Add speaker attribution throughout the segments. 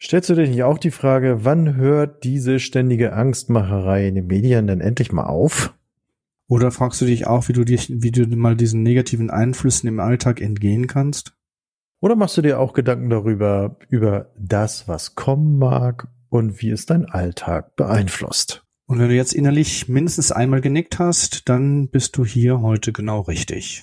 Speaker 1: Stellst du dir nicht auch die Frage, wann hört diese ständige Angstmacherei in den Medien denn endlich mal auf?
Speaker 2: Oder fragst du dich auch, wie du dich, wie du mal diesen negativen Einflüssen im Alltag entgehen kannst?
Speaker 1: Oder machst du dir auch Gedanken darüber, über das, was kommen mag und wie es dein Alltag beeinflusst?
Speaker 2: Und wenn du jetzt innerlich mindestens einmal genickt hast, dann bist du hier heute genau richtig.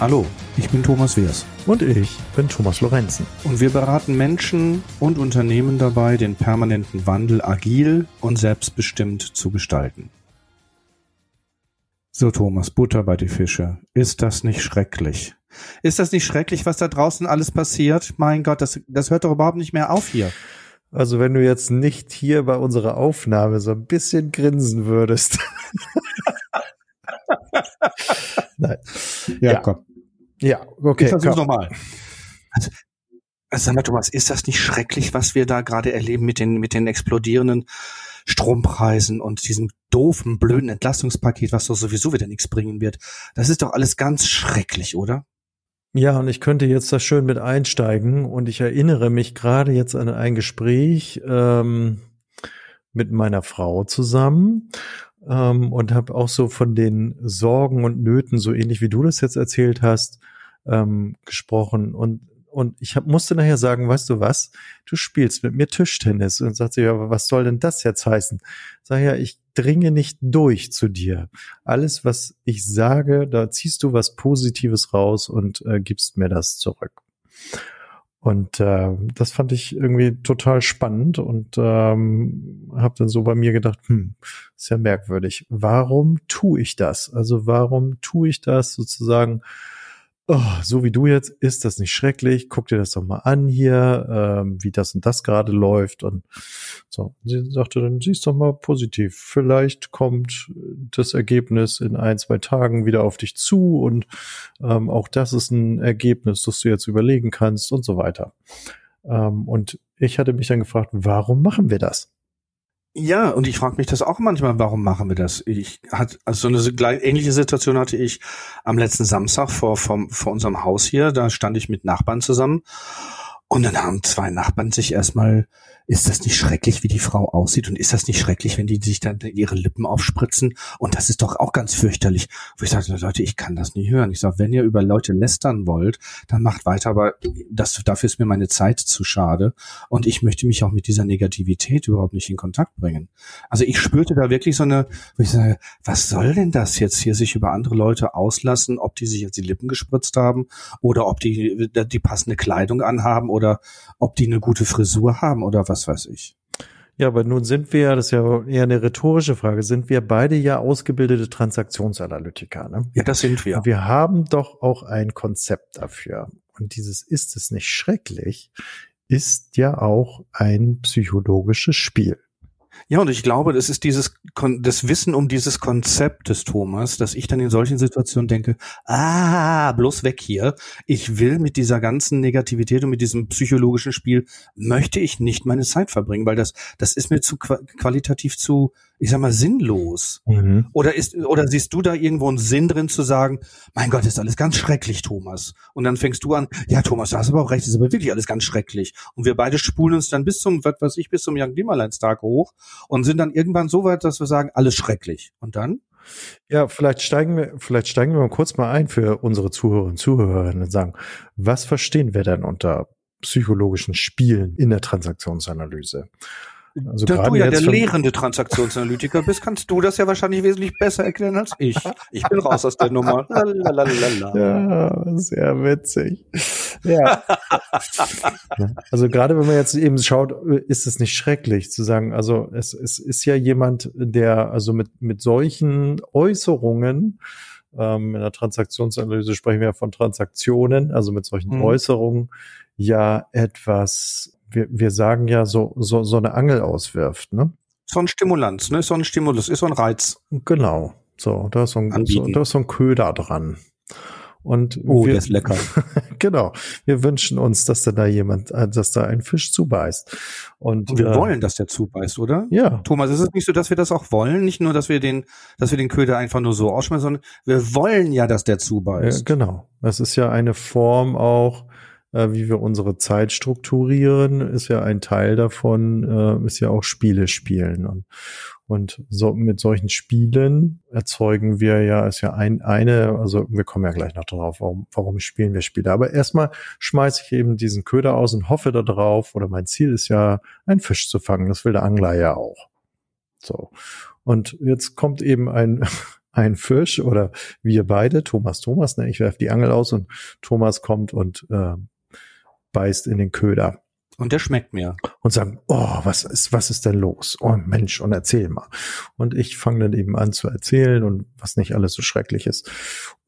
Speaker 2: Hallo, ich bin Thomas Weers.
Speaker 1: Und ich bin Thomas Lorenzen.
Speaker 2: Und wir beraten Menschen und Unternehmen dabei, den permanenten Wandel agil und selbstbestimmt zu gestalten. So, Thomas, Butter bei die Fische. Ist das nicht schrecklich? Ist das nicht schrecklich, was da draußen alles passiert? Mein Gott, das, das hört doch überhaupt nicht mehr auf hier.
Speaker 1: Also wenn du jetzt nicht hier bei unserer Aufnahme so ein bisschen grinsen würdest.
Speaker 2: Nein. Ja, ja, komm.
Speaker 1: Ja, okay. Ich
Speaker 2: versuch's nochmal. Also, also sag mal, Thomas, ist das nicht schrecklich, was wir da gerade erleben mit den, mit den explodierenden Strompreisen und diesem doofen, blöden Entlastungspaket, was doch sowieso wieder nichts bringen wird? Das ist doch alles ganz schrecklich, oder?
Speaker 1: Ja, und ich könnte jetzt da schön mit einsteigen und ich erinnere mich gerade jetzt an ein Gespräch ähm, mit meiner Frau zusammen ähm, und habe auch so von den Sorgen und Nöten, so ähnlich wie du das jetzt erzählt hast, ähm, gesprochen. Und, und ich hab, musste nachher sagen, weißt du was, du spielst mit mir Tischtennis. Und sagt sie, ja, aber was soll denn das jetzt heißen? Sag ja, ich dringe nicht durch zu dir. Alles, was ich sage, da ziehst du was Positives raus und äh, gibst mir das zurück. Und äh, das fand ich irgendwie total spannend und ähm, habe dann so bei mir gedacht, hm, ist ja merkwürdig. Warum tue ich das? Also warum tue ich das sozusagen? Oh, so wie du jetzt, ist das nicht schrecklich? Guck dir das doch mal an hier, ähm, wie das und das gerade läuft. Und so, sie sagte, dann siehst doch mal positiv. Vielleicht kommt das Ergebnis in ein, zwei Tagen wieder auf dich zu und ähm, auch das ist ein Ergebnis, das du jetzt überlegen kannst und so weiter. Ähm, und ich hatte mich dann gefragt, warum machen wir das?
Speaker 2: Ja, und ich frage mich das auch manchmal, warum machen wir das? Ich hat also so eine ähnliche Situation hatte ich am letzten Samstag vor, vor, vor unserem Haus hier. Da stand ich mit Nachbarn zusammen und dann haben zwei Nachbarn sich erstmal ist das nicht schrecklich, wie die Frau aussieht? Und ist das nicht schrecklich, wenn die sich dann ihre Lippen aufspritzen? Und das ist doch auch ganz fürchterlich. Wo ich sage, Leute, ich kann das nicht hören. Ich sage, wenn ihr über Leute lästern wollt, dann macht weiter, aber das, dafür ist mir meine Zeit zu schade. Und ich möchte mich auch mit dieser Negativität überhaupt nicht in Kontakt bringen. Also ich spürte da wirklich so eine, wo ich sage, was soll denn das jetzt hier, sich über andere Leute auslassen, ob die sich jetzt die Lippen gespritzt haben oder ob die die passende Kleidung anhaben oder ob die eine gute Frisur haben oder was was weiß ich.
Speaker 1: Ja, aber nun sind wir, das ist ja eher eine rhetorische Frage, sind wir beide ja ausgebildete Transaktionsanalytiker. Ne?
Speaker 2: Ja, das sind wir.
Speaker 1: Und wir haben doch auch ein Konzept dafür. Und dieses ist es nicht schrecklich, ist ja auch ein psychologisches Spiel.
Speaker 2: Ja, und ich glaube, das ist dieses das Wissen um dieses Konzept des Thomas, dass ich dann in solchen Situationen denke, ah, bloß weg hier. Ich will mit dieser ganzen Negativität und mit diesem psychologischen Spiel möchte ich nicht meine Zeit verbringen, weil das das ist mir zu qualitativ zu ich sag mal, sinnlos? Mhm. Oder ist, oder siehst du da irgendwo einen Sinn drin zu sagen, mein Gott, ist alles ganz schrecklich, Thomas. Und dann fängst du an, ja, Thomas, du hast aber auch recht, ist aber wirklich alles ganz schrecklich. Und wir beide spulen uns dann bis zum, was weiß ich, bis zum Young Klimaleins-Tag hoch und sind dann irgendwann so weit, dass wir sagen, alles schrecklich. Und dann?
Speaker 1: Ja, vielleicht steigen wir, vielleicht steigen wir mal kurz mal ein für unsere Zuhörerinnen und Zuhörerinnen und sagen, was verstehen wir denn unter psychologischen Spielen in der Transaktionsanalyse?
Speaker 2: Also da du ja der lehrende Transaktionsanalytiker bist, kannst du das ja wahrscheinlich wesentlich besser erklären als ich. Ich bin raus aus der Nummer.
Speaker 1: Lalalala. Ja, sehr witzig. Ja. also gerade wenn man jetzt eben schaut, ist es nicht schrecklich zu sagen, also es, es ist ja jemand, der also mit, mit solchen Äußerungen ähm, in der Transaktionsanalyse sprechen wir ja von Transaktionen, also mit solchen mhm. Äußerungen ja etwas wir, wir sagen ja so, so, so eine Angel auswirft, ne?
Speaker 2: so ein Stimulanz, ne? So ein Stimulus, ist so ein Reiz.
Speaker 1: Genau. So, da ist so ein, so, da ist so ein Köder dran. Und
Speaker 2: oh, wir, der ist lecker.
Speaker 1: genau. Wir wünschen uns, dass da jemand, äh, dass da ein Fisch zubeißt. Und,
Speaker 2: und wir äh, wollen, dass der zubeißt, oder?
Speaker 1: Ja.
Speaker 2: Thomas, ist es nicht so, dass wir das auch wollen? Nicht nur, dass wir den, dass wir den Köder einfach nur so ausschmeißen, sondern wir wollen ja, dass der zubeißt.
Speaker 1: Ja, genau. Das ist ja eine Form auch, wie wir unsere Zeit strukturieren, ist ja ein Teil davon, äh, ist ja auch Spiele spielen. Und, und so mit solchen Spielen erzeugen wir ja, ist ja ein, eine, also wir kommen ja gleich noch drauf, warum, warum spielen wir Spiele. Aber erstmal schmeiße ich eben diesen Köder aus und hoffe darauf, oder mein Ziel ist ja, einen Fisch zu fangen. Das will der Angler ja auch. So. Und jetzt kommt eben ein, ein Fisch oder wir beide, Thomas, Thomas, ne, ich werfe die Angel aus und Thomas kommt und äh, beißt in den Köder.
Speaker 2: Und der schmeckt mir.
Speaker 1: Und sagen, oh, was ist, was ist denn los? Oh Mensch, und erzähl mal. Und ich fange dann eben an zu erzählen und was nicht alles so schrecklich ist.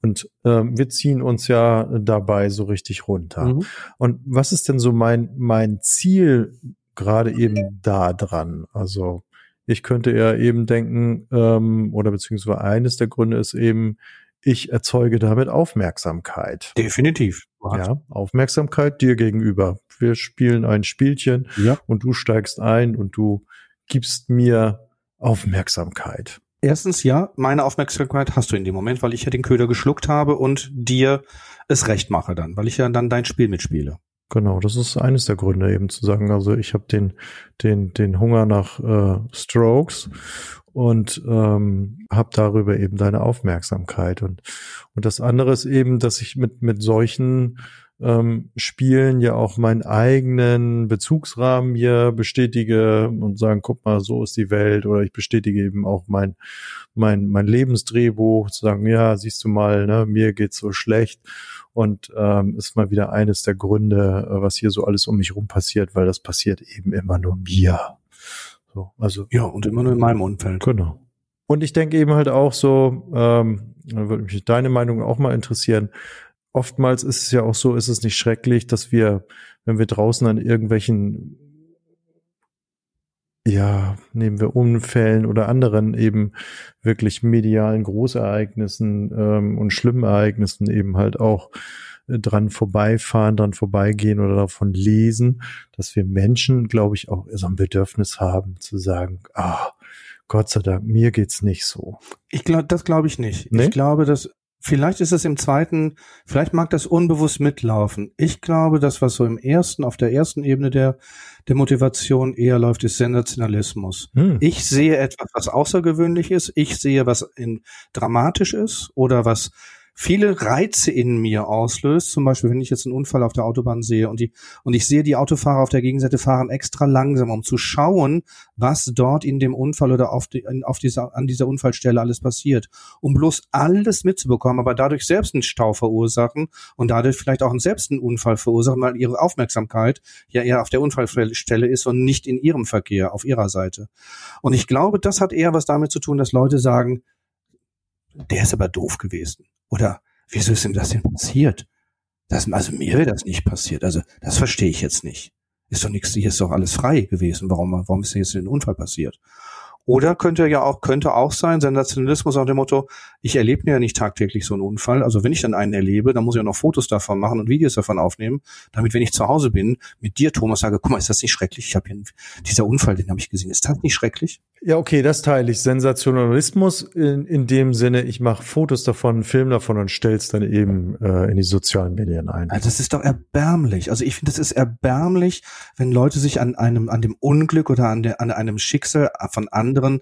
Speaker 1: Und ähm, wir ziehen uns ja dabei so richtig runter. Mhm. Und was ist denn so mein, mein Ziel gerade eben da dran? Also ich könnte ja eben denken, ähm, oder beziehungsweise eines der Gründe ist eben, ich erzeuge damit Aufmerksamkeit.
Speaker 2: Definitiv.
Speaker 1: Ja, Aufmerksamkeit dir gegenüber. Wir spielen ein Spielchen ja. und du steigst ein und du gibst mir Aufmerksamkeit.
Speaker 2: Erstens ja, meine Aufmerksamkeit hast du in dem Moment, weil ich ja den Köder geschluckt habe und dir es recht mache dann, weil ich ja dann dein Spiel mitspiele.
Speaker 1: Genau, das ist eines der Gründe eben zu sagen, also ich habe den den den Hunger nach äh, Strokes und ähm, habe darüber eben deine Aufmerksamkeit. Und und das andere ist eben, dass ich mit mit solchen ähm, Spielen ja auch meinen eigenen Bezugsrahmen hier bestätige und sagen, guck mal, so ist die Welt oder ich bestätige eben auch mein mein mein Lebensdrehbuch zu sagen, ja, siehst du mal, ne, mir geht's so schlecht und ähm, ist mal wieder eines der Gründe, äh, was hier so alles um mich rum passiert, weil das passiert eben immer nur mir.
Speaker 2: So, also ja, und immer nur in meinem Umfeld.
Speaker 1: Genau. Und ich denke eben halt auch so, ähm, würde mich deine Meinung auch mal interessieren. Oftmals ist es ja auch so, ist es nicht schrecklich, dass wir, wenn wir draußen an irgendwelchen ja, nehmen wir Unfällen oder anderen eben wirklich medialen Großereignissen ähm, und schlimmen Ereignissen eben halt auch äh, dran vorbeifahren, dran vorbeigehen oder davon lesen, dass wir Menschen, glaube ich, auch so ein Bedürfnis haben zu sagen, ah, Gott sei Dank, mir geht's nicht so.
Speaker 2: Ich glaube, das glaube ich nicht. Nee? Ich glaube, dass vielleicht ist es im zweiten, vielleicht mag das unbewusst mitlaufen. Ich glaube, das, was so im ersten, auf der ersten Ebene der, der Motivation eher läuft, ist Sensationalismus. Hm. Ich sehe etwas, was außergewöhnlich ist. Ich sehe, was in, dramatisch ist oder was viele Reize in mir auslöst. Zum Beispiel, wenn ich jetzt einen Unfall auf der Autobahn sehe und die, und ich sehe die Autofahrer auf der Gegenseite fahren extra langsam, um zu schauen, was dort in dem Unfall oder auf, die, auf dieser, an dieser Unfallstelle alles passiert. Um bloß alles mitzubekommen, aber dadurch selbst einen Stau verursachen und dadurch vielleicht auch selbst einen Unfall verursachen, weil ihre Aufmerksamkeit ja eher auf der Unfallstelle ist und nicht in ihrem Verkehr, auf ihrer Seite. Und ich glaube, das hat eher was damit zu tun, dass Leute sagen, der ist aber doof gewesen. Oder wieso ist denn das denn passiert? Das, also mir wäre das nicht passiert. Also das verstehe ich jetzt nicht. Ist doch nichts, hier ist doch alles frei gewesen. Warum, warum ist denn jetzt ein Unfall passiert? Oder könnte ja auch, könnte auch sein, Sensationalismus nach dem Motto, ich erlebe ja nicht tagtäglich so einen Unfall. Also wenn ich dann einen erlebe, dann muss ich auch noch Fotos davon machen und Videos davon aufnehmen, damit, wenn ich zu Hause bin, mit dir, Thomas, sage, guck mal, ist das nicht schrecklich? Ich habe hier, dieser Unfall, den habe ich gesehen. Ist das nicht schrecklich?
Speaker 1: Ja, okay, das teile ich. Sensationalismus in, in dem Sinne, ich mache Fotos davon, Film davon und stell's dann eben äh, in die sozialen Medien ein.
Speaker 2: Also das ist doch erbärmlich. Also ich finde, das ist erbärmlich, wenn Leute sich an einem, an dem Unglück oder an, der, an einem Schicksal von anderen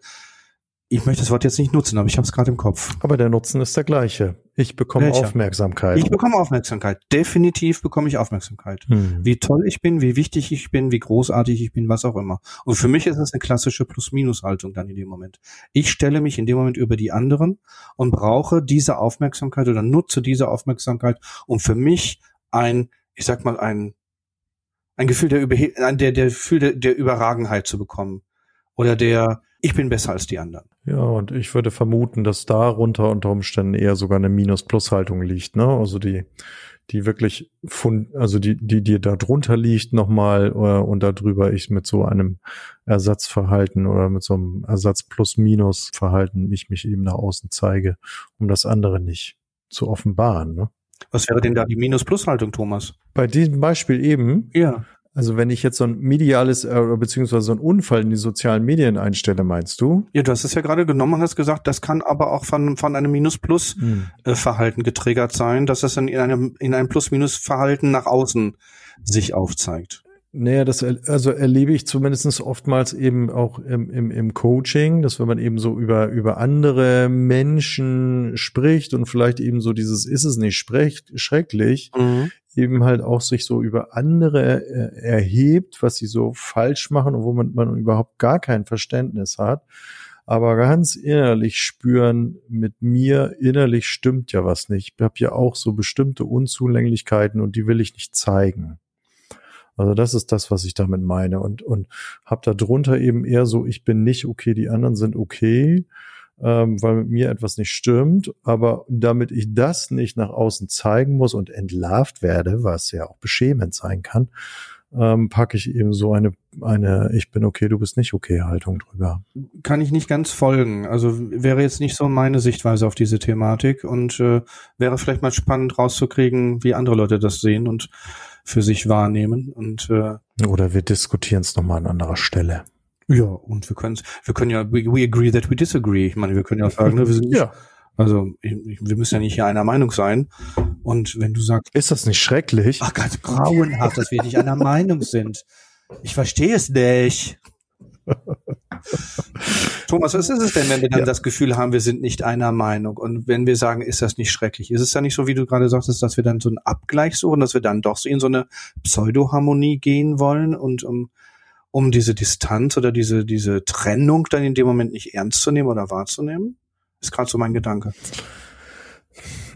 Speaker 2: ich möchte das Wort jetzt nicht nutzen, aber ich habe es gerade im Kopf.
Speaker 1: Aber der Nutzen ist der gleiche. Ich bekomme Welcher? Aufmerksamkeit.
Speaker 2: Ich bekomme Aufmerksamkeit. Definitiv bekomme ich Aufmerksamkeit. Hm. Wie toll ich bin, wie wichtig ich bin, wie großartig ich bin, was auch immer. Und für mich ist das eine klassische Plus-Minus-Haltung dann in dem Moment. Ich stelle mich in dem Moment über die anderen und brauche diese Aufmerksamkeit oder nutze diese Aufmerksamkeit, um für mich ein, ich sag mal, ein, ein Gefühl der, Überhe der, der Gefühl der, der Überragenheit zu bekommen. Oder der, ich bin besser als die anderen.
Speaker 1: Ja, und ich würde vermuten, dass darunter unter Umständen eher sogar eine Minus-Plus-Haltung liegt, ne? Also die, die wirklich von, also die, die dir da drunter liegt nochmal äh, und darüber ich mit so einem Ersatzverhalten oder mit so einem Ersatz plus minus Verhalten ich mich eben nach außen zeige, um das andere nicht zu offenbaren. Ne?
Speaker 2: Was wäre denn da die Minus-Plus-Haltung, Thomas?
Speaker 1: Bei diesem Beispiel eben,
Speaker 2: ja.
Speaker 1: Also wenn ich jetzt so ein mediales äh, beziehungsweise so ein Unfall in die sozialen Medien einstelle, meinst du?
Speaker 2: Ja, du hast es ja gerade genommen und hast gesagt, das kann aber auch von, von einem Minus-Plus-Verhalten hm. äh, getriggert sein, dass es dann in einem, in einem Plus-Minus-Verhalten nach außen sich aufzeigt.
Speaker 1: Naja, das also erlebe ich zumindestens oftmals eben auch im, im, im Coaching, dass wenn man eben so über, über andere Menschen spricht und vielleicht eben so dieses ist es nicht schrecklich, mhm. eben halt auch sich so über andere äh, erhebt, was sie so falsch machen und wo man, man überhaupt gar kein Verständnis hat. Aber ganz innerlich spüren, mit mir innerlich stimmt ja was nicht. Ich habe ja auch so bestimmte Unzulänglichkeiten und die will ich nicht zeigen. Also das ist das, was ich damit meine und und habe da drunter eben eher so, ich bin nicht okay, die anderen sind okay, ähm, weil mit mir etwas nicht stimmt, aber damit ich das nicht nach außen zeigen muss und entlarvt werde, was ja auch beschämend sein kann, ähm, packe ich eben so eine eine ich bin okay, du bist nicht okay Haltung drüber.
Speaker 2: Kann ich nicht ganz folgen. Also wäre jetzt nicht so meine Sichtweise auf diese Thematik und äh, wäre vielleicht mal spannend rauszukriegen, wie andere Leute das sehen und für sich wahrnehmen. Und äh,
Speaker 1: oder wir diskutieren es nochmal an anderer Stelle.
Speaker 2: Ja, und wir können wir können ja, we, we agree that we disagree. Ich meine, wir können ja sagen, ne, wir sind nicht, ja. Also ich, wir müssen ja nicht hier einer Meinung sein. Und wenn du sagst,
Speaker 1: ist das nicht schrecklich?
Speaker 2: Ach ganz grauenhaft, dass wir nicht einer Meinung sind. Ich verstehe es nicht. Thomas, was ist es denn, wenn wir dann ja. das Gefühl haben, wir sind nicht einer Meinung? Und wenn wir sagen, ist das nicht schrecklich? Ist es ja nicht so, wie du gerade sagtest, dass wir dann so einen Abgleich suchen, dass wir dann doch so in so eine Pseudoharmonie gehen wollen und um, um diese Distanz oder diese, diese Trennung dann in dem Moment nicht ernst zu nehmen oder wahrzunehmen? Ist gerade so mein Gedanke.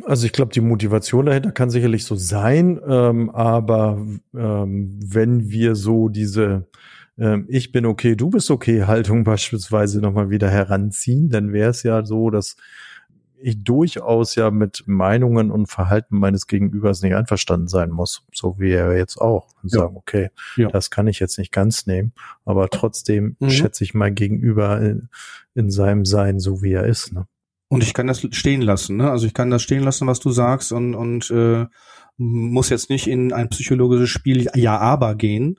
Speaker 1: Also ich glaube, die Motivation dahinter kann sicherlich so sein, ähm, aber ähm, wenn wir so diese ähm, ich bin okay, du bist okay Haltung beispielsweise nochmal wieder heranziehen, dann wäre es ja so, dass ich durchaus ja mit Meinungen und Verhalten meines Gegenübers nicht einverstanden sein muss, so wie er jetzt auch. Und ja. sagen, okay, ja. das kann ich jetzt nicht ganz nehmen, aber trotzdem mhm. schätze ich mein Gegenüber in, in, seinem Sein, so wie er ist. Ne?
Speaker 2: Und ich kann das stehen lassen, ne? Also ich kann das stehen lassen, was du sagst und, und äh, muss jetzt nicht in ein psychologisches Spiel Ja, aber gehen,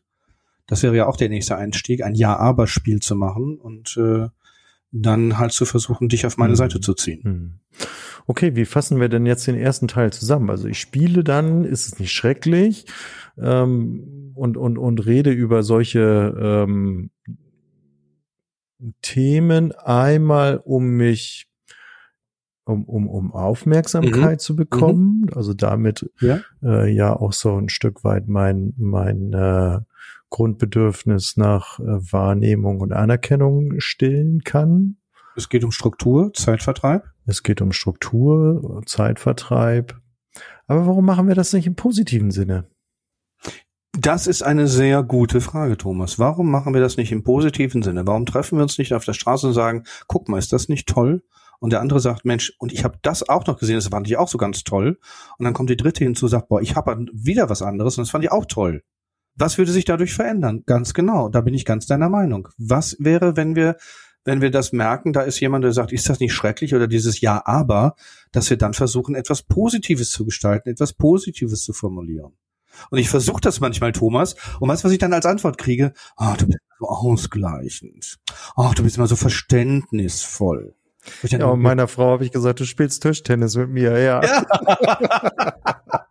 Speaker 2: das wäre ja auch der nächste Einstieg, ein Ja-Aber-Spiel zu machen und äh, dann halt zu versuchen, dich auf meine mhm. Seite zu ziehen. Mhm.
Speaker 1: Okay, wie fassen wir denn jetzt den ersten Teil zusammen? Also ich spiele dann, ist es nicht schrecklich ähm, und, und, und rede über solche ähm, Themen einmal, um mich um, um, um Aufmerksamkeit mhm. zu bekommen, mhm. also damit ja. Äh, ja auch so ein Stück weit mein, mein äh, Grundbedürfnis nach äh, Wahrnehmung und Anerkennung stillen kann.
Speaker 2: Es geht um Struktur, Zeitvertreib.
Speaker 1: Es geht um Struktur, Zeitvertreib. Aber warum machen wir das nicht im positiven Sinne?
Speaker 2: Das ist eine sehr gute Frage, Thomas. Warum machen wir das nicht im positiven Sinne? Warum treffen wir uns nicht auf der Straße und sagen, guck mal, ist das nicht toll? Und der andere sagt, Mensch, und ich habe das auch noch gesehen, das fand ich auch so ganz toll. Und dann kommt die dritte hinzu, sagt, boah, ich habe wieder was anderes und das fand ich auch toll. Was würde sich dadurch verändern? Ganz genau, da bin ich ganz deiner Meinung. Was wäre, wenn wir, wenn wir das merken, da ist jemand, der sagt, ist das nicht schrecklich oder dieses Ja, aber, dass wir dann versuchen, etwas Positives zu gestalten, etwas Positives zu formulieren. Und ich versuche das manchmal, Thomas, und weißt du, was ich dann als Antwort kriege? Ah, oh, du bist so ausgleichend. Ah, oh, du bist immer so verständnisvoll.
Speaker 1: Ja, und meiner Frau habe ich gesagt, du spielst Tischtennis mit mir, ja. ja.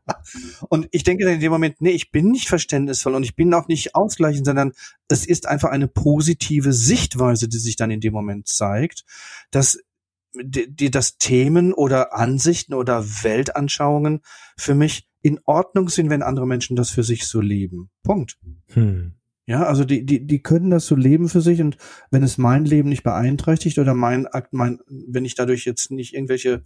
Speaker 2: und ich denke dann in dem Moment, nee, ich bin nicht verständnisvoll und ich bin auch nicht ausgleichend, sondern es ist einfach eine positive Sichtweise, die sich dann in dem Moment zeigt, dass die, die das Themen oder Ansichten oder Weltanschauungen für mich in Ordnung sind, wenn andere Menschen das für sich so leben. Punkt. Hm. Ja, also die, die, die können das so leben für sich und wenn es mein Leben nicht beeinträchtigt oder mein Akt, mein, wenn ich dadurch jetzt nicht irgendwelche,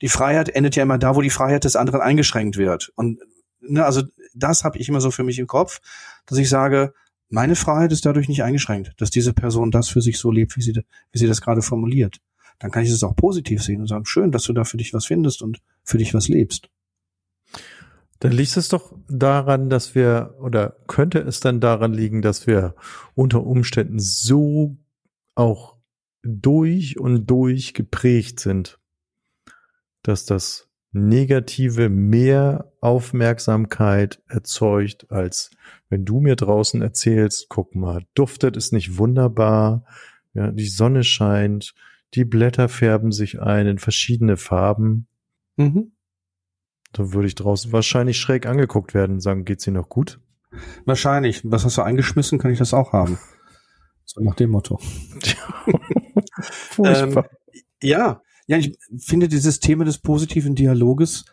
Speaker 2: die Freiheit endet ja immer da, wo die Freiheit des anderen eingeschränkt wird. Und ne, also das habe ich immer so für mich im Kopf, dass ich sage, meine Freiheit ist dadurch nicht eingeschränkt, dass diese Person das für sich so lebt, wie sie, wie sie das gerade formuliert. Dann kann ich es auch positiv sehen und sagen, schön, dass du da für dich was findest und für dich was lebst.
Speaker 1: Dann liegt es doch daran, dass wir, oder könnte es dann daran liegen, dass wir unter Umständen so auch durch und durch geprägt sind, dass das Negative mehr Aufmerksamkeit erzeugt, als wenn du mir draußen erzählst, guck mal, duftet es nicht wunderbar, ja, die Sonne scheint, die Blätter färben sich ein in verschiedene Farben. Mhm. Da würde ich draußen wahrscheinlich schräg angeguckt werden und sagen, geht's Ihnen noch gut?
Speaker 2: Wahrscheinlich. Was hast du eingeschmissen, kann ich das auch haben. So nach dem Motto. ähm, ja, ja, ich finde dieses Thema des positiven Dialoges,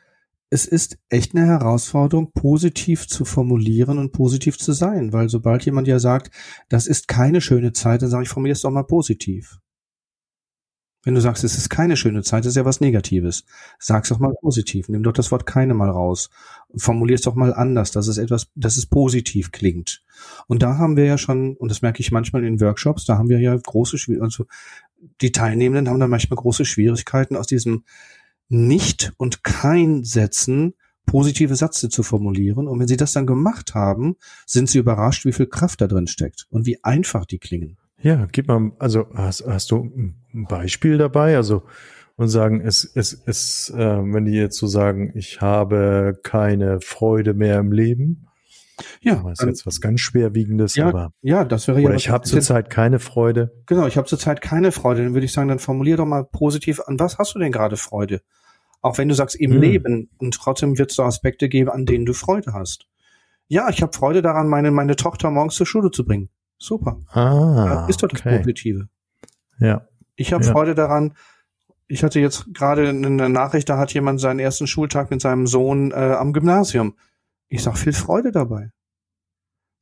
Speaker 2: es ist echt eine Herausforderung, positiv zu formulieren und positiv zu sein, weil sobald jemand ja sagt, das ist keine schöne Zeit, dann sage ich, formuliere es doch mal positiv. Wenn du sagst, es ist keine schöne Zeit, ist ja was Negatives. Sag's doch mal positiv. Nimm doch das Wort keine mal raus. Formulier es doch mal anders, dass es etwas, dass es positiv klingt. Und da haben wir ja schon, und das merke ich manchmal in Workshops, da haben wir ja große Schwierigkeiten, also die Teilnehmenden haben da manchmal große Schwierigkeiten, aus diesem Nicht- und Kein-Sätzen positive Sätze zu formulieren. Und wenn sie das dann gemacht haben, sind sie überrascht, wie viel Kraft da drin steckt und wie einfach die klingen.
Speaker 1: Ja, gib mal, also hast, hast du ein Beispiel dabei? Also und sagen, es, es, es, äh, wenn die jetzt so sagen, ich habe keine Freude mehr im Leben. Ja, das ist jetzt was ganz schwerwiegendes,
Speaker 2: ja,
Speaker 1: aber
Speaker 2: ja, das wäre
Speaker 1: oder
Speaker 2: ja.
Speaker 1: ich habe zurzeit keine Freude.
Speaker 2: Genau, ich habe zurzeit keine Freude. Dann würde ich sagen, dann formulier doch mal positiv. An was hast du denn gerade Freude? Auch wenn du sagst im hm. Leben und trotzdem wird es da Aspekte geben, an denen du Freude hast. Ja, ich habe Freude daran, meine meine Tochter morgens zur Schule zu bringen. Super.
Speaker 1: Ah,
Speaker 2: ist doch das
Speaker 1: okay.
Speaker 2: Positive.
Speaker 1: Ja.
Speaker 2: Ich habe
Speaker 1: Ja.
Speaker 2: Freude daran. Ich hatte jetzt gerade eine Nachricht, da hat jemand seinen ersten Schultag mit seinem Sohn äh, am Gymnasium. Ich sag viel Freude dabei.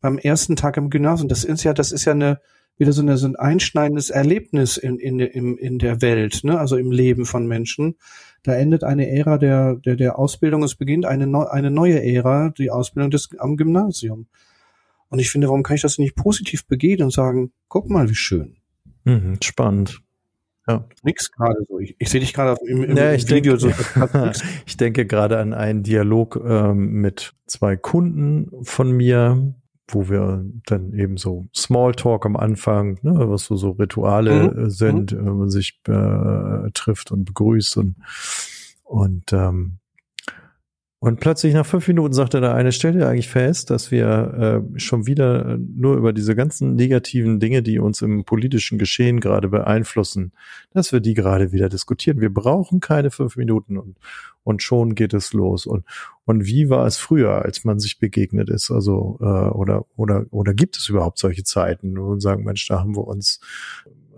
Speaker 2: Beim ersten Tag im Gymnasium, das ist ja, das ist ja eine wieder so, eine, so ein einschneidendes Erlebnis in, in, in, in der Welt, ne? also im Leben von Menschen. Da endet eine Ära der, der, der Ausbildung, es beginnt eine, neu, eine neue Ära, die Ausbildung des, am Gymnasium. Und ich finde, warum kann ich das nicht positiv begehen und sagen, guck mal, wie schön.
Speaker 1: Mhm, spannend. Ja.
Speaker 2: Nix gerade so. Ich, ich sehe dich gerade im, im,
Speaker 1: Ja,
Speaker 2: im
Speaker 1: ich
Speaker 2: Video
Speaker 1: denke,
Speaker 2: so.
Speaker 1: ich denke gerade an einen Dialog ähm, mit zwei Kunden von mir, wo wir dann eben so Smalltalk am Anfang, ne, was so, so Rituale
Speaker 2: Mhm.
Speaker 1: äh, sind, wenn man sich äh, trifft und begrüßt und und ähm, und plötzlich nach fünf Minuten sagte der eine, stell dir eigentlich fest, dass wir äh, schon wieder äh, nur über diese ganzen negativen Dinge, die uns im politischen Geschehen gerade beeinflussen, dass wir die gerade wieder diskutieren. Wir brauchen keine fünf Minuten und, und schon geht es los. Und, und wie war es früher, als man sich begegnet ist? Also, äh, oder, oder, oder gibt es überhaupt solche Zeiten, wir sagen, Mensch, da haben wir uns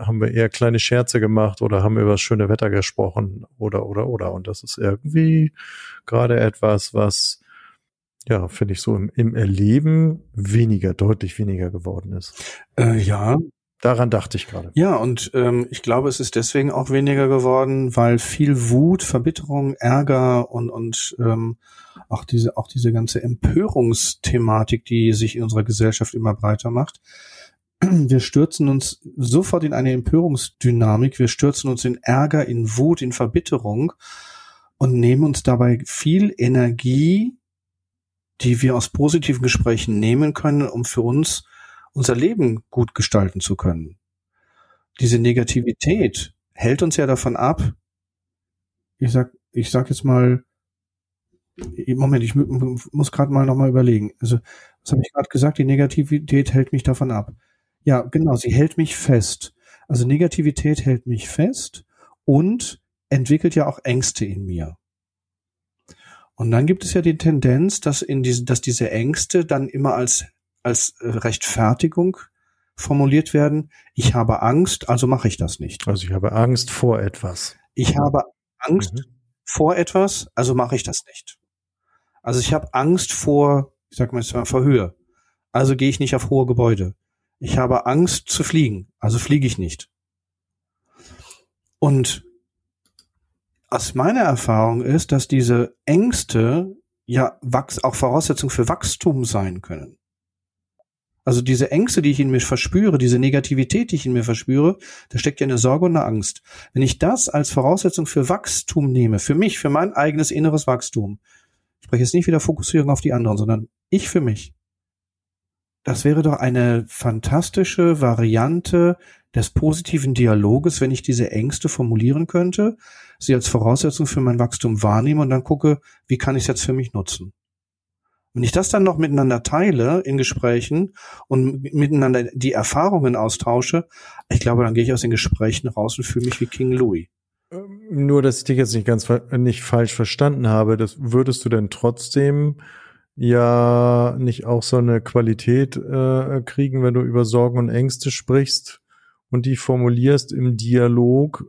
Speaker 1: haben wir eher kleine Scherze gemacht oder haben über das schöne Wetter gesprochen oder oder oder und das ist irgendwie gerade etwas, was ja, finde ich so im, im Erleben weniger, deutlich weniger geworden ist.
Speaker 2: Äh, ja,
Speaker 1: Daran dachte ich gerade.
Speaker 2: ja, und ähm, ich glaube, es ist deswegen auch weniger geworden, weil viel Wut, Verbitterung, Ärger und und ähm, auch diese auch diese ganze Empörungsthematik, die sich in unserer Gesellschaft immer breiter macht. Wir stürzen uns sofort in eine Empörungsdynamik, wir stürzen uns in Ärger, in Wut, in Verbitterung und nehmen uns dabei viel Energie, die wir aus positiven Gesprächen nehmen können, um für uns unser Leben gut gestalten zu können. Diese Negativität hält uns ja davon ab. Ich sag, ich sag jetzt mal, Moment, ich mu- muss gerade mal nochmal überlegen. Also, was habe ich gerade gesagt? Die Negativität hält mich davon ab. Ja, genau, sie hält mich fest. Also Negativität hält mich fest und entwickelt ja auch Ängste in mir. Und dann gibt es ja die Tendenz, dass in diese, dass diese Ängste dann immer als als äh, Rechtfertigung formuliert werden. Ich habe Angst, also mache ich das nicht.
Speaker 1: Also ich habe Angst vor etwas.
Speaker 2: Ich habe Angst
Speaker 1: Mhm.
Speaker 2: vor etwas, also mache ich das nicht. Also ich habe Angst vor, ich sag mal jetzt mal, vor Höhe. Also gehe ich nicht auf hohe Gebäude. Ich habe Angst zu fliegen, also fliege ich nicht. Und aus meiner Erfahrung ist, dass diese Ängste ja auch Voraussetzung für Wachstum sein können. Also diese Ängste, die ich in mir verspüre, diese Negativität, die ich in mir verspüre, da steckt ja eine Sorge und eine Angst. Wenn ich das als Voraussetzung für Wachstum nehme, für mich, für mein eigenes inneres Wachstum, ich spreche jetzt nicht wieder Fokussierung auf die anderen, sondern ich für mich. Das wäre doch eine fantastische Variante des positiven Dialoges, wenn ich diese Ängste formulieren könnte, sie als Voraussetzung für mein Wachstum wahrnehme und dann gucke, wie kann ich es jetzt für mich nutzen. Wenn ich das dann noch miteinander teile in Gesprächen und miteinander die Erfahrungen austausche, ich glaube, dann gehe ich aus den Gesprächen raus und fühle mich wie King Louis.
Speaker 1: Ähm, nur, dass ich dich jetzt nicht ganz nicht falsch verstanden habe, das würdest du denn trotzdem ja nicht auch so eine Qualität äh, kriegen, wenn du über Sorgen und Ängste sprichst und die formulierst im Dialog,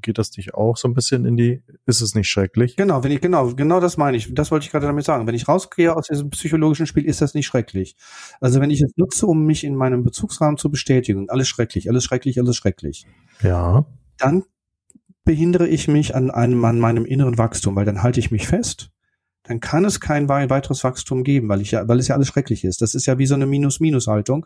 Speaker 1: geht das nicht auch so ein bisschen in die, ist es nicht schrecklich?
Speaker 2: Genau, wenn ich, genau, genau das meine ich. Das wollte ich gerade damit sagen. Wenn ich rausgehe aus diesem psychologischen Spiel, ist das nicht schrecklich. Also wenn ich es nutze, um mich in meinem Bezugsrahmen zu bestätigen, alles schrecklich, alles schrecklich, alles schrecklich.
Speaker 1: Ja.
Speaker 2: Dann behindere ich mich an einem, an meinem inneren Wachstum, weil dann halte ich mich fest. Dann kann es kein weiteres Wachstum geben, weil ich ja, weil es ja alles schrecklich ist. Das ist ja wie so eine Minus-Minus-Haltung.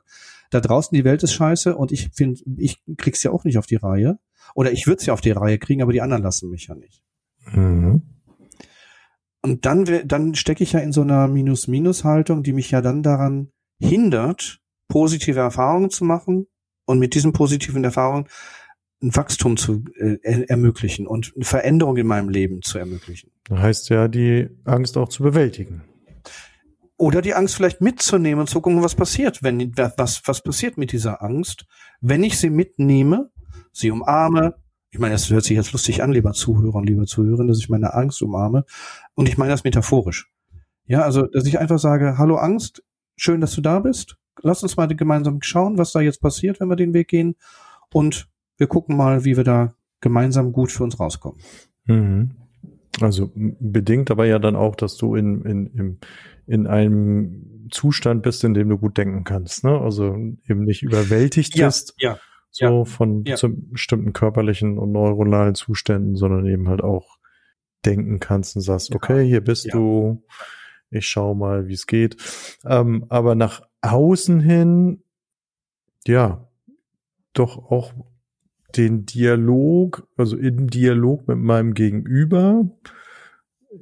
Speaker 2: Da draußen die Welt ist scheiße und ich finde, ich krieg's ja auch nicht auf die Reihe. Oder ich würde es ja auf die Reihe kriegen, aber die anderen lassen mich ja nicht. Mhm. Und dann, dann stecke ich ja in so einer Minus-Minus-Haltung, die mich ja dann daran hindert, positive Erfahrungen zu machen und mit diesen positiven Erfahrungen ein Wachstum zu äh, ermöglichen und eine Veränderung in meinem Leben zu ermöglichen.
Speaker 1: Das heißt ja, die Angst auch zu bewältigen.
Speaker 2: Oder die Angst vielleicht mitzunehmen und zu gucken, was passiert, wenn was was passiert mit dieser Angst, wenn ich sie mitnehme sie umarme. Ich meine, das hört sich jetzt lustig an, lieber Zuhörer und lieber Zuhörerin, dass ich meine Angst umarme. Und ich meine das metaphorisch. Ja, also, dass ich einfach sage, hallo Angst, schön, dass du da bist. Lass uns mal gemeinsam schauen, was da jetzt passiert, wenn wir den Weg gehen. Und wir gucken mal, wie wir da gemeinsam gut für uns rauskommen.
Speaker 1: Mhm. Also bedingt aber ja dann auch, dass du in, in, in, in einem Zustand bist, in dem du gut denken kannst, ne? Also eben nicht überwältigt
Speaker 2: ja,
Speaker 1: bist.
Speaker 2: Ja,
Speaker 1: so ja. von ja. bestimmten körperlichen und neuronalen Zuständen, sondern eben halt auch denken kannst und sagst, okay, hier bist du, ich schau mal, wie es geht. Ähm, aber nach außen hin, ja, doch auch den Dialog, also im Dialog mit meinem Gegenüber,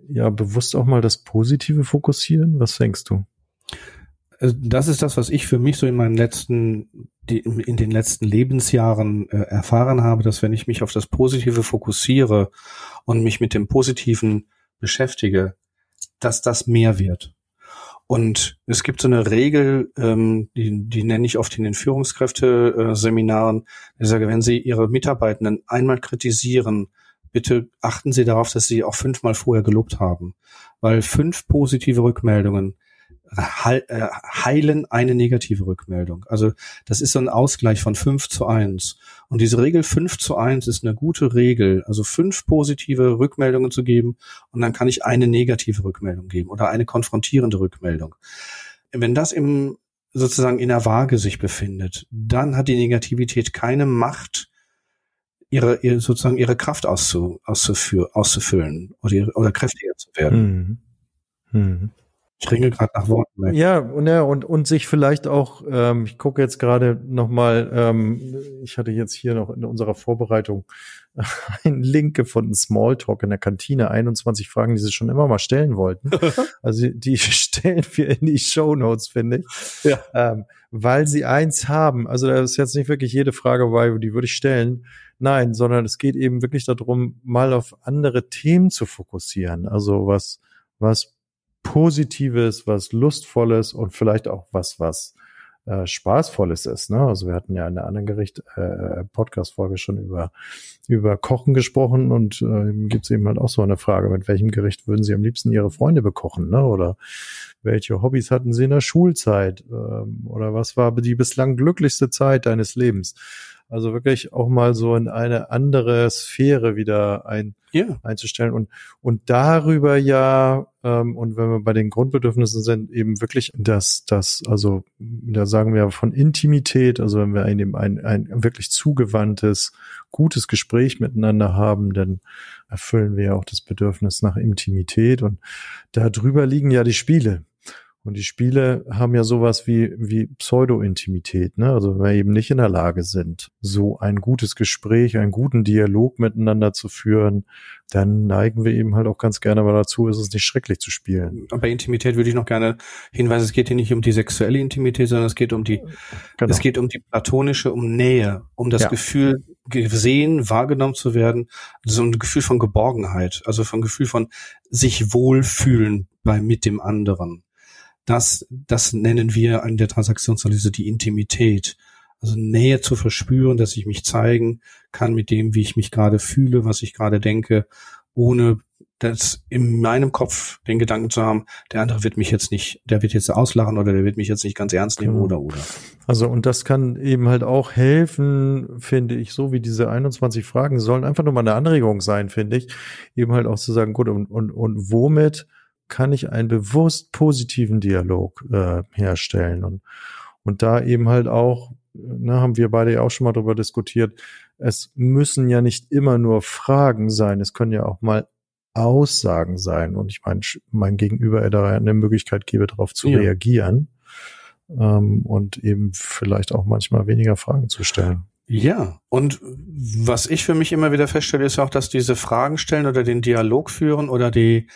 Speaker 1: ja, bewusst auch mal das Positive fokussieren. Was denkst du?
Speaker 2: Also das ist das, was ich für mich so in meinen letzten, in den letzten Lebensjahren äh, erfahren habe, dass wenn ich mich auf das Positive fokussiere und mich mit dem Positiven beschäftige, dass das mehr wird. Und es gibt so eine Regel, ähm, die, die nenne ich oft in den Führungskräfteseminaren. Ich sage, wenn Sie Ihre Mitarbeitenden einmal kritisieren, bitte achten Sie darauf, dass Sie auch fünfmal vorher gelobt haben. Weil fünf positive Rückmeldungen heilen eine negative Rückmeldung. Also das ist so ein Ausgleich von 5 zu 1. Und diese Regel 5 zu 1 ist eine gute Regel, also fünf positive Rückmeldungen zu geben und dann kann ich eine negative Rückmeldung geben oder eine konfrontierende Rückmeldung. Wenn das im sozusagen in der Waage sich befindet, dann hat die Negativität keine Macht, ihre, ihre sozusagen ihre Kraft auszu, auszuführen, auszufüllen oder, oder kräftiger zu werden. Mhm. Mhm. Ich ringe gerade nach Worten.
Speaker 1: Ne? Ja, und, ja und, und sich vielleicht auch, ähm, ich gucke jetzt gerade nochmal, ähm, ich hatte jetzt hier noch in unserer Vorbereitung einen Link gefunden, Smalltalk in der Kantine, 21 Fragen, die sie schon immer mal stellen wollten. also die stellen wir in die Show Notes, finde ich. Ja. Ähm, weil sie eins haben, also da ist jetzt nicht wirklich jede Frage dabei, die würde ich stellen. Nein, sondern es geht eben wirklich darum, mal auf andere Themen zu fokussieren. Also was, was Positives, was Lustvolles und vielleicht auch was, was äh, Spaßvolles ist. Ne? Also wir hatten ja in der anderen Gericht äh, Podcast-Folge schon über über Kochen gesprochen und äh, gibt es eben halt auch so eine Frage, mit welchem Gericht würden Sie am liebsten Ihre Freunde bekochen, ne? Oder welche Hobbys hatten Sie in der Schulzeit? Ähm, oder was war die bislang glücklichste Zeit deines Lebens? Also wirklich auch mal so in eine andere Sphäre wieder ein, yeah. einzustellen und, und darüber ja, ähm, und wenn wir bei den Grundbedürfnissen sind, eben wirklich das, das, also da sagen wir von Intimität, also wenn wir ein, ein, ein wirklich zugewandtes, gutes Gespräch miteinander haben, dann erfüllen wir ja auch das Bedürfnis nach Intimität und darüber liegen ja die Spiele. Und die Spiele haben ja sowas wie, wie Pseudo-Intimität, ne? Also wenn wir eben nicht in der Lage sind, so ein gutes Gespräch, einen guten Dialog miteinander zu führen, dann neigen wir eben halt auch ganz gerne mal dazu, ist es nicht schrecklich zu spielen.
Speaker 2: Bei Intimität würde ich noch gerne hinweisen, es geht hier nicht um die sexuelle Intimität, sondern es geht um die, genau. es geht um die platonische, um Nähe, um das ja. Gefühl, gesehen, wahrgenommen zu werden, so ein Gefühl von Geborgenheit, also von Gefühl von sich wohlfühlen bei mit dem anderen. Das, das nennen wir an der Transaktionsanalyse die Intimität. Also Nähe zu verspüren, dass ich mich zeigen kann mit dem, wie ich mich gerade fühle, was ich gerade denke, ohne das in meinem Kopf den Gedanken zu haben, der andere wird mich jetzt nicht, der wird jetzt auslachen oder der wird mich jetzt nicht ganz ernst nehmen genau. oder oder.
Speaker 1: Also und das kann eben halt auch helfen, finde ich, so wie diese 21 Fragen sollen einfach nur mal eine Anregung sein, finde ich, eben halt auch zu sagen, gut und und und womit kann ich einen bewusst positiven Dialog äh, herstellen und und da eben halt auch, ne, haben wir beide ja auch schon mal drüber diskutiert, es müssen ja nicht immer nur Fragen sein, es können ja auch mal Aussagen sein. Und ich meine, mein Gegenüber er da eine Möglichkeit gebe, darauf zu ja. reagieren ähm, und eben vielleicht auch manchmal weniger Fragen zu stellen.
Speaker 2: Ja, und was ich für mich immer wieder feststelle, ist auch, dass diese Fragen stellen oder den Dialog führen oder die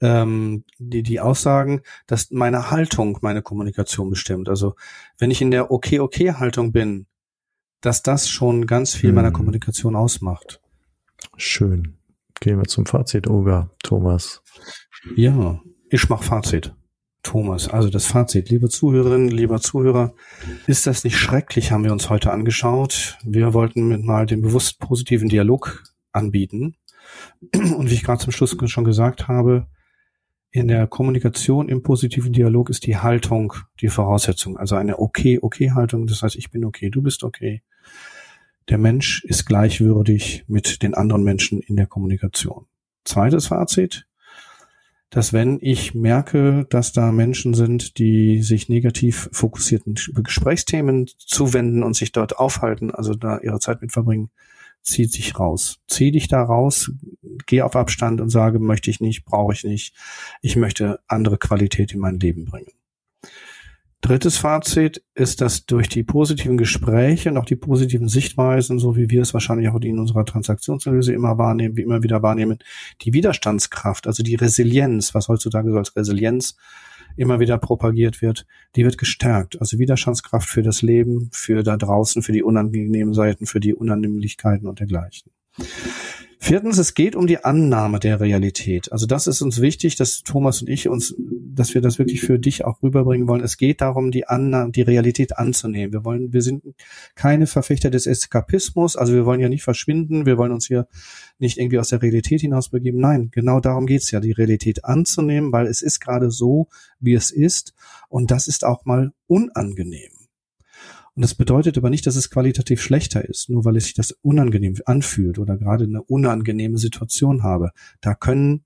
Speaker 2: ähm, die, die Aussagen, dass meine Haltung meine Kommunikation bestimmt. Also wenn ich in der Okay-Okay-Haltung bin, dass das schon ganz viel meiner Kommunikation ausmacht.
Speaker 1: Schön. Gehen wir zum Fazit, Uga, Thomas.
Speaker 2: Ja, ich mach Fazit. Thomas, also das Fazit, liebe Zuhörerinnen, lieber Zuhörer, ist das nicht schrecklich, haben wir uns heute angeschaut. Wir wollten mit mal den bewusst positiven Dialog anbieten. Und wie ich gerade zum Schluss schon gesagt habe, in der Kommunikation im positiven Dialog ist die Haltung die Voraussetzung. Also eine okay-okay-Haltung. Das heißt, ich bin okay, du bist okay der Mensch ist gleichwürdig mit den anderen Menschen in der Kommunikation. Zweites Fazit, dass wenn ich merke, dass da Menschen sind, die sich negativ fokussierten Gesprächsthemen zuwenden und sich dort aufhalten, also da ihre Zeit mit verbringen, zieht sich raus. Zieh dich da raus, geh auf Abstand und sage, möchte ich nicht, brauche ich nicht. Ich möchte andere Qualität in mein Leben bringen. Drittes Fazit ist, dass durch die positiven Gespräche und auch die positiven Sichtweisen, so wie wir es wahrscheinlich auch in unserer Transaktionsanalyse immer wahrnehmen, wie immer wieder wahrnehmen, die Widerstandskraft, also die Resilienz, was heutzutage so als Resilienz immer wieder propagiert wird, die wird gestärkt. Also Widerstandskraft für das Leben, für da draußen, für die unangenehmen Seiten, für die Unannehmlichkeiten und dergleichen. Viertens, es geht um die Annahme der Realität. Also das ist uns wichtig, dass Thomas und ich uns, dass wir das wirklich für dich auch rüberbringen wollen. Es geht darum, die Annahme, die Realität anzunehmen. Wir wollen, wir sind keine Verfechter des Eskapismus. Also wir wollen ja nicht verschwinden. Wir wollen uns hier nicht irgendwie aus der Realität hinaus begeben. Nein, genau darum geht's ja, die Realität anzunehmen, weil es ist gerade so, wie es ist. Und das ist auch mal unangenehm. Und das bedeutet aber nicht, dass es qualitativ schlechter ist, nur weil es sich das unangenehm anfühlt oder gerade eine unangenehme Situation habe. Da können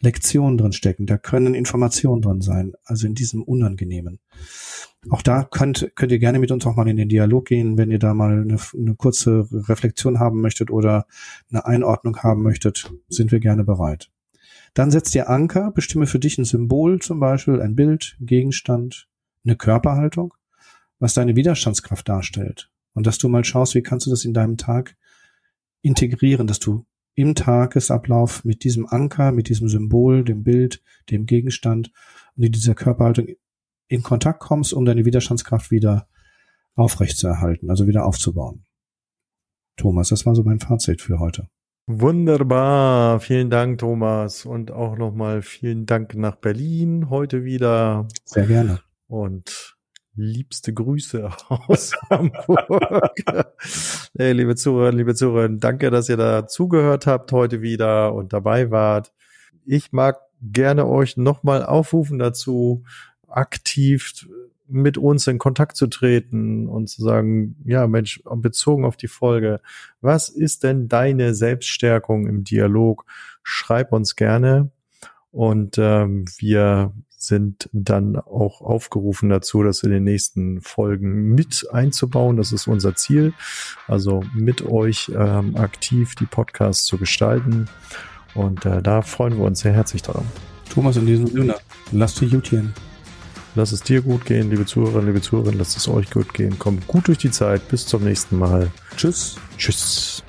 Speaker 2: Lektionen drin stecken, da können Informationen drin sein, also in diesem Unangenehmen. Auch da könnt, könnt ihr gerne mit uns auch mal in den Dialog gehen, wenn ihr da mal eine, eine kurze Reflexion haben möchtet oder eine Einordnung haben möchtet, sind wir gerne bereit. Dann setzt ihr Anker, bestimme für dich ein Symbol, zum Beispiel ein Bild, Gegenstand, eine Körperhaltung was deine Widerstandskraft darstellt. Und dass du mal schaust, wie kannst du das in deinem Tag integrieren, dass du im Tagesablauf mit diesem Anker, mit diesem Symbol, dem Bild, dem Gegenstand und in dieser Körperhaltung in Kontakt kommst, um deine Widerstandskraft wieder aufrechtzuerhalten, also wieder aufzubauen. Thomas, das war so mein Fazit für heute.
Speaker 1: Wunderbar, vielen Dank, Thomas. Und auch nochmal vielen Dank nach Berlin heute wieder.
Speaker 2: Sehr gerne.
Speaker 1: Und liebste Grüße aus Hamburg. hey, liebe Zuhörer, liebe Zuhörer, danke, dass ihr da zugehört habt heute wieder und dabei wart. Ich mag gerne euch nochmal aufrufen dazu, aktiv mit uns in Kontakt zu treten und zu sagen, ja Mensch, bezogen auf die Folge, was ist denn deine Selbststärkung im Dialog? Schreib uns gerne und ähm, wir sind dann auch aufgerufen dazu, das in den nächsten Folgen mit einzubauen. Das ist unser Ziel. Also mit euch ähm, aktiv die Podcasts zu gestalten. Und äh, da freuen wir uns sehr herzlich daran.
Speaker 2: Thomas, in diesem Sinne, lasst die Jutien.
Speaker 1: Lass es dir gut gehen, liebe Zuhörerinnen, liebe Zuhörer, lasst es euch gut gehen. Kommt gut durch die Zeit. Bis zum nächsten Mal.
Speaker 2: Tschüss.
Speaker 1: Tschüss.